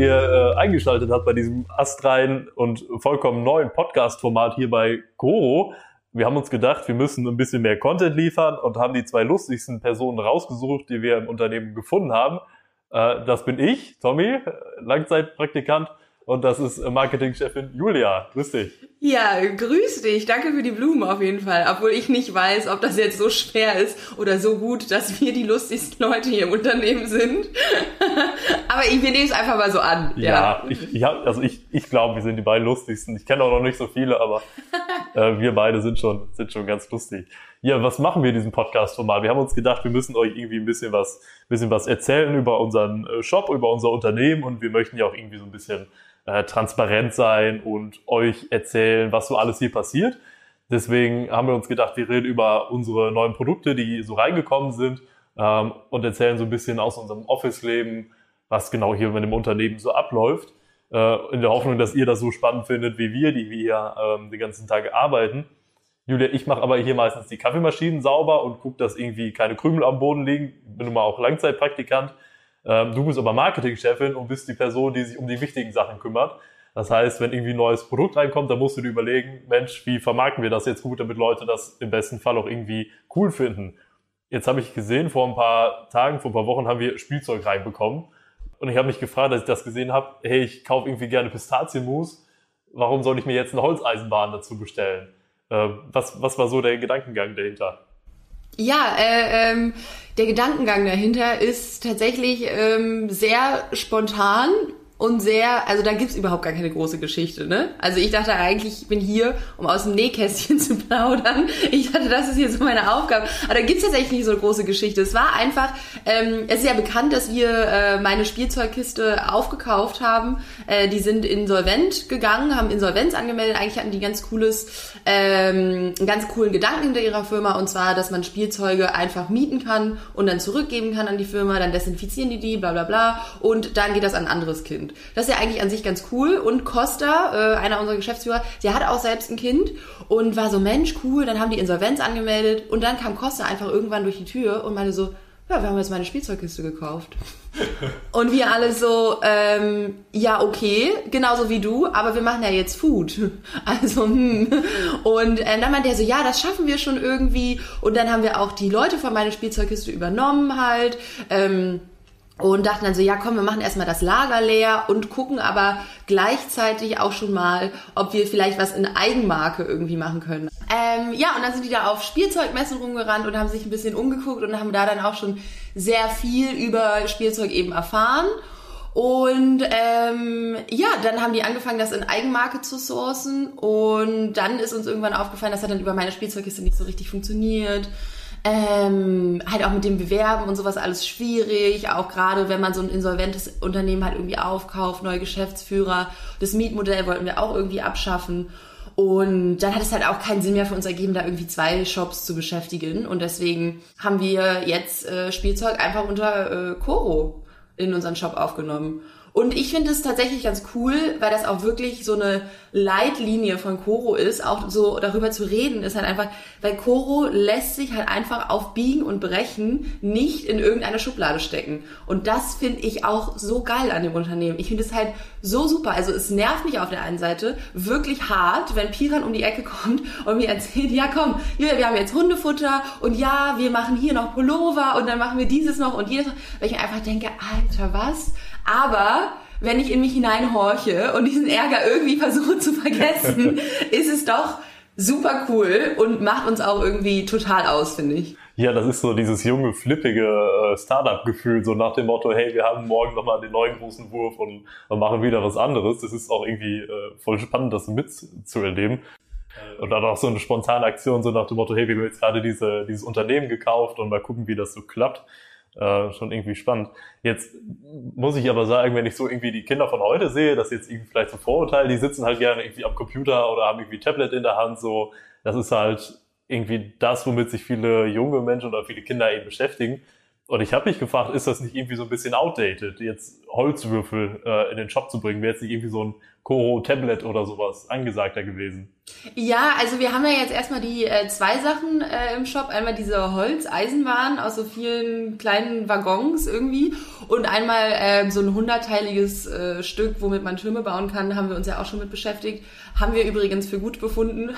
ihr äh, eingeschaltet habt bei diesem astrein und vollkommen neuen Podcast-Format hier bei Goro. Wir haben uns gedacht, wir müssen ein bisschen mehr Content liefern und haben die zwei lustigsten Personen rausgesucht, die wir im Unternehmen gefunden haben. Äh, das bin ich, Tommy, Langzeitpraktikant und das ist Marketingchefin Julia. Grüß dich. Ja, grüß dich. Danke für die Blumen auf jeden Fall. Obwohl ich nicht weiß, ob das jetzt so schwer ist oder so gut, dass wir die lustigsten Leute hier im Unternehmen sind. Aber ich, wir nehmen es einfach mal so an. Ja, ja. Ich, ja also ich, ich glaube, wir sind die beiden lustigsten. Ich kenne auch noch nicht so viele, aber äh, wir beide sind schon, sind schon ganz lustig. Ja, was machen wir in diesem Podcast-Format? Wir haben uns gedacht, wir müssen euch irgendwie ein bisschen was, bisschen was erzählen über unseren äh, Shop, über unser Unternehmen und wir möchten ja auch irgendwie so ein bisschen äh, transparent sein und euch erzählen, was so alles hier passiert. Deswegen haben wir uns gedacht, wir reden über unsere neuen Produkte, die so reingekommen sind ähm, und erzählen so ein bisschen aus unserem Office-Leben, was genau hier mit dem Unternehmen so abläuft. Äh, in der Hoffnung, dass ihr das so spannend findet wie wir, die wir hier ähm, den ganzen Tag arbeiten. Julia, ich mache aber hier meistens die Kaffeemaschinen sauber und gucke, dass irgendwie keine Krümel am Boden liegen. Bin nun mal auch Langzeitpraktikant. Ähm, du bist aber Marketingchefin und bist die Person, die sich um die wichtigen Sachen kümmert. Das heißt, wenn irgendwie ein neues Produkt reinkommt, dann musst du dir überlegen, Mensch, wie vermarkten wir das jetzt gut, damit Leute das im besten Fall auch irgendwie cool finden. Jetzt habe ich gesehen, vor ein paar Tagen, vor ein paar Wochen haben wir Spielzeug reinbekommen. Und ich habe mich gefragt, als ich das gesehen habe, hey, ich kaufe irgendwie gerne Pistazienmus. Warum soll ich mir jetzt eine Holzeisenbahn dazu bestellen? Äh, was, was war so der Gedankengang dahinter? Ja, äh, ähm, der Gedankengang dahinter ist tatsächlich ähm, sehr spontan und sehr, also da gibt's überhaupt gar keine große Geschichte, ne? Also ich dachte eigentlich, ich bin hier, um aus dem Nähkästchen zu plaudern. Ich dachte, das ist hier so meine Aufgabe. Aber da gibt's tatsächlich nicht so eine große Geschichte. Es war einfach, ähm, es ist ja bekannt, dass wir äh, meine Spielzeugkiste aufgekauft haben. Äh, die sind insolvent gegangen, haben Insolvenz angemeldet. Eigentlich hatten die ganz cooles, ähm, einen ganz coolen Gedanken hinter ihrer Firma und zwar, dass man Spielzeuge einfach mieten kann und dann zurückgeben kann an die Firma, dann desinfizieren die die, bla bla bla und dann geht das an ein anderes Kind. Das ist ja eigentlich an sich ganz cool. Und Costa, äh, einer unserer Geschäftsführer, der hat auch selbst ein Kind und war so, Mensch, cool, dann haben die Insolvenz angemeldet und dann kam Costa einfach irgendwann durch die Tür und meinte so, ja, wir haben jetzt meine Spielzeugkiste gekauft. und wir alle so, ähm, ja, okay, genauso wie du, aber wir machen ja jetzt Food. Also, hm. Und ähm, dann meinte er so, ja, das schaffen wir schon irgendwie. Und dann haben wir auch die Leute von meiner Spielzeugkiste übernommen halt. Ähm, und dachten dann so, ja komm, wir machen erstmal das Lager leer und gucken aber gleichzeitig auch schon mal, ob wir vielleicht was in Eigenmarke irgendwie machen können. Ähm, ja, und dann sind die da auf Spielzeugmessen rumgerannt und haben sich ein bisschen umgeguckt und haben da dann auch schon sehr viel über Spielzeug eben erfahren. Und ähm, ja, dann haben die angefangen, das in Eigenmarke zu sourcen und dann ist uns irgendwann aufgefallen, das hat dann über meine Spielzeugkiste nicht so richtig funktioniert. Ähm, halt auch mit dem Bewerben und sowas alles schwierig, auch gerade wenn man so ein insolventes Unternehmen halt irgendwie aufkauft, neue Geschäftsführer. Das Mietmodell wollten wir auch irgendwie abschaffen. Und dann hat es halt auch keinen Sinn mehr für uns ergeben, da irgendwie zwei Shops zu beschäftigen. Und deswegen haben wir jetzt äh, Spielzeug einfach unter äh, Coro in unseren Shop aufgenommen. Und ich finde es tatsächlich ganz cool, weil das auch wirklich so eine Leitlinie von Koro ist, auch so darüber zu reden, ist halt einfach, weil Koro lässt sich halt einfach auf Biegen und Brechen nicht in irgendeine Schublade stecken. Und das finde ich auch so geil an dem Unternehmen. Ich finde es halt so super. Also es nervt mich auf der einen Seite wirklich hart, wenn Piran um die Ecke kommt und mir erzählt, ja komm, wir haben jetzt Hundefutter und ja, wir machen hier noch Pullover und dann machen wir dieses noch und jedes noch. Weil ich mir einfach denke, Alter, was? Aber wenn ich in mich hineinhorche und diesen Ärger irgendwie versuche zu vergessen, ist es doch super cool und macht uns auch irgendwie total aus, finde ich. Ja, das ist so dieses junge, flippige äh, Startup-Gefühl, so nach dem Motto, hey, wir haben morgen nochmal den neuen großen Wurf und, machen wieder was anderes. Das ist auch irgendwie äh, voll spannend, das mitzuerleben. Und dann auch so eine spontane Aktion, so nach dem Motto, hey, wir haben jetzt gerade diese, dieses Unternehmen gekauft und mal gucken, wie das so klappt. Äh, schon irgendwie spannend. Jetzt muss ich aber sagen, wenn ich so irgendwie die Kinder von heute sehe, dass jetzt irgendwie vielleicht so Vorurteil, die sitzen halt gerne irgendwie am Computer oder haben irgendwie Tablet in der Hand, so, das ist halt irgendwie das, womit sich viele junge Menschen oder viele Kinder eben beschäftigen. Und ich habe mich gefragt, ist das nicht irgendwie so ein bisschen outdated? Jetzt Holzwürfel äh, in den Shop zu bringen? Wäre jetzt nicht irgendwie so ein Koro Tablet oder sowas angesagter gewesen? Ja, also wir haben ja jetzt erstmal die äh, zwei Sachen äh, im Shop. Einmal diese Holz-Eisenbahn aus so vielen kleinen Waggons irgendwie und einmal äh, so ein hundertteiliges äh, Stück, womit man Türme bauen kann, haben wir uns ja auch schon mit beschäftigt. Haben wir übrigens für gut befunden.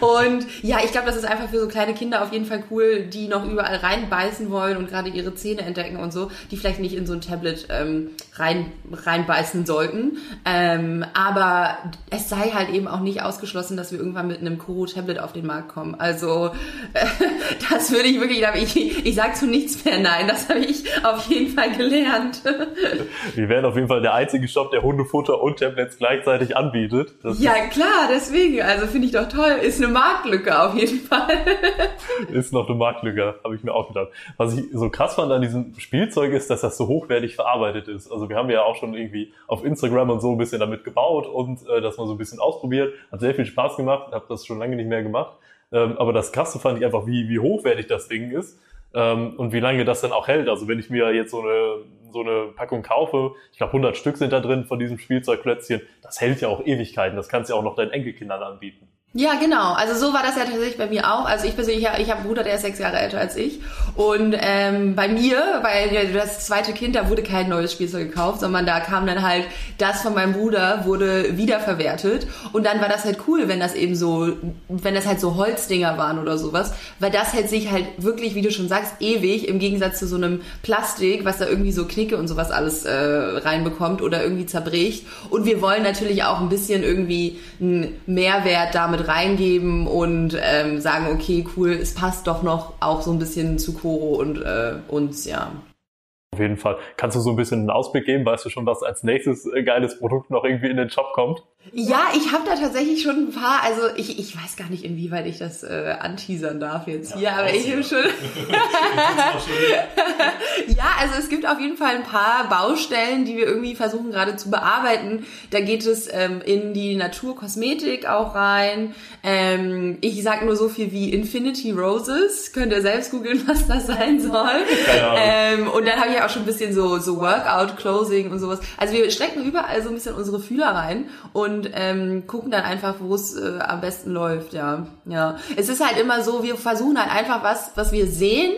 und ja, ich glaube, das ist einfach für so kleine Kinder auf jeden Fall cool, die noch überall reinbeißen wollen und gerade ihre Zähne entdecken und so, die vielleicht nicht in so ein Tablet ähm, rein, reinbeißen sollten. Ähm, aber es sei halt eben auch nicht ausgeschlossen, dass wir irgendwann mit einem Koro-Tablet auf den Markt kommen. Also das würde ich wirklich, ich, ich sage zu nichts mehr nein. Das habe ich auf jeden Fall gelernt. wir werden auf jeden Fall der einzige Shop, der Hundefutter und Tablets gleichzeitig anbietet. Das ja klar, deswegen. Also finde ich doch toll. Ist eine Marktlücke auf jeden Fall. ist noch eine Marktlücke, habe ich mir auch gedacht. Was ich so krass fand an diesem Spielzeug ist, dass das so hochwertig verarbeitet ist. Also wir haben ja auch schon irgendwie auf Instagram und so ein bisschen damit gebaut und äh, dass man so ein bisschen ausprobiert. Hat sehr viel Spaß gemacht, habe das schon lange nicht mehr gemacht. Ähm, aber das Krasse fand ich einfach, wie, wie hochwertig das Ding ist ähm, und wie lange das dann auch hält. Also wenn ich mir jetzt so eine, so eine Packung kaufe, ich glaube 100 Stück sind da drin von diesem Spielzeugklötzchen, das hält ja auch Ewigkeiten. Das kannst du ja auch noch deinen Enkelkindern anbieten. Ja, genau. Also so war das ja tatsächlich bei mir auch. Also ich persönlich, ich habe einen Bruder, der ist sechs Jahre älter als ich. Und ähm, bei mir, weil das zweite Kind, da wurde kein neues Spielzeug gekauft, sondern da kam dann halt das von meinem Bruder wurde wiederverwertet. Und dann war das halt cool, wenn das eben so, wenn das halt so Holzdinger waren oder sowas, weil das hält sich halt wirklich, wie du schon sagst, ewig im Gegensatz zu so einem Plastik, was da irgendwie so Knicke und sowas alles äh, reinbekommt oder irgendwie zerbricht. Und wir wollen natürlich auch ein bisschen irgendwie einen Mehrwert damit reingeben und ähm, sagen, okay, cool, es passt doch noch auch so ein bisschen zu Koro und äh, uns, ja. Auf jeden Fall. Kannst du so ein bisschen einen Ausblick geben? Weißt du schon, was als nächstes äh, geiles Produkt noch irgendwie in den Shop kommt? Ja, ich habe da tatsächlich schon ein paar, also ich, ich weiß gar nicht, inwieweit ich das äh, anteasern darf jetzt hier, ja, aber ich habe schon. ja, also es gibt auf jeden Fall ein paar Baustellen, die wir irgendwie versuchen gerade zu bearbeiten. Da geht es ähm, in die Naturkosmetik auch rein. Ähm, ich sag nur so viel wie Infinity Roses. Könnt ihr selbst googeln, was das sein soll. Ähm, und dann habe ich auch schon ein bisschen so, so Workout-Closing und sowas. Also wir strecken überall so ein bisschen unsere Fühler rein und ähm, gucken dann einfach, wo es äh, am besten läuft, ja. Ja. Es ist halt immer so, wir versuchen halt einfach was, was wir sehen,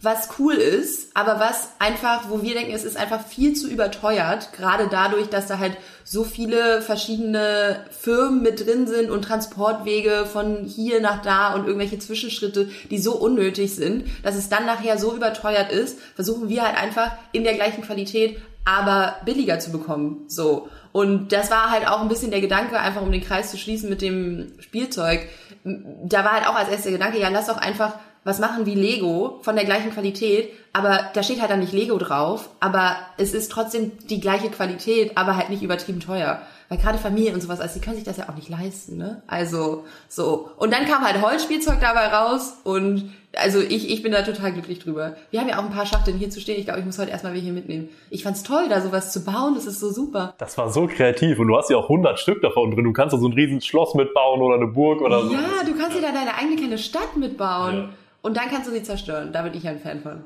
was cool ist, aber was einfach, wo wir denken, es ist einfach viel zu überteuert, gerade dadurch, dass da halt so viele verschiedene Firmen mit drin sind und Transportwege von hier nach da und irgendwelche Zwischenschritte, die so unnötig sind, dass es dann nachher so überteuert ist, versuchen wir halt einfach in der gleichen Qualität, aber billiger zu bekommen, so. Und das war halt auch ein bisschen der Gedanke, einfach um den Kreis zu schließen mit dem Spielzeug. Da war halt auch als erster Gedanke, ja, lass doch einfach was machen wie Lego von der gleichen Qualität, aber da steht halt dann nicht Lego drauf, aber es ist trotzdem die gleiche Qualität, aber halt nicht übertrieben teuer. Weil gerade Familien und sowas, also die können sich das ja auch nicht leisten, ne? Also so. Und dann kam halt Holzspielzeug dabei raus und also ich, ich bin da total glücklich drüber. Wir haben ja auch ein paar Schachteln hier zu stehen. Ich glaube, ich muss heute erstmal welche mitnehmen. Ich fand's toll, da sowas zu bauen. Das ist so super. Das war so kreativ und du hast ja auch 100 Stück davon drin. Du kannst da so ein riesen Schloss mitbauen oder eine Burg oder so. Ja, du kannst dir da deine eigene kleine Stadt mitbauen. Ja. Und dann kannst du sie zerstören. Da bin ich ein Fan von.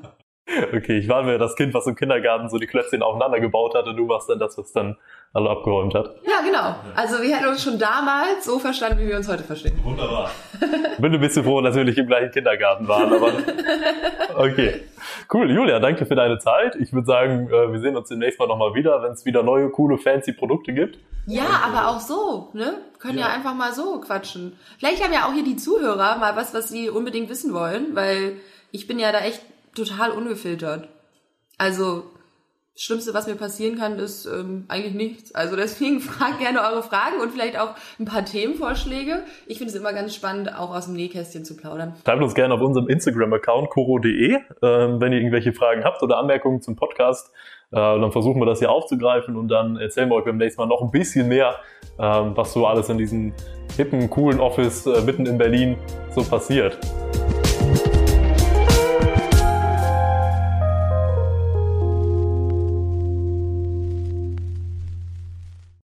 Okay, ich war mir das Kind, was im Kindergarten so die Klötzchen aufeinander gebaut hat und du warst dann das, was dann alle abgeräumt hat. Ja, genau. Also wir hätten uns schon damals so verstanden, wie wir uns heute verstehen. Wunderbar. Bin ein bisschen froh, dass wir nicht im gleichen Kindergarten waren, aber okay. Cool, Julia, danke für deine Zeit. Ich würde sagen, äh, wir sehen uns demnächst mal nochmal wieder, wenn es wieder neue, coole, fancy Produkte gibt. Ja, aber auch so, ne? Können ja. ja einfach mal so quatschen. Vielleicht haben ja auch hier die Zuhörer mal was, was sie unbedingt wissen wollen, weil ich bin ja da echt total ungefiltert. Also Schlimmste, was mir passieren kann, ist ähm, eigentlich nichts. Also deswegen fragt gerne eure Fragen und vielleicht auch ein paar Themenvorschläge. Ich finde es immer ganz spannend, auch aus dem Nähkästchen zu plaudern. Schreibt uns gerne auf unserem Instagram-Account koro.de, ähm, wenn ihr irgendwelche Fragen habt oder Anmerkungen zum Podcast. Äh, dann versuchen wir das hier aufzugreifen und dann erzählen wir euch beim nächsten Mal noch ein bisschen mehr, ähm, was so alles in diesem hippen, coolen Office äh, mitten in Berlin so passiert.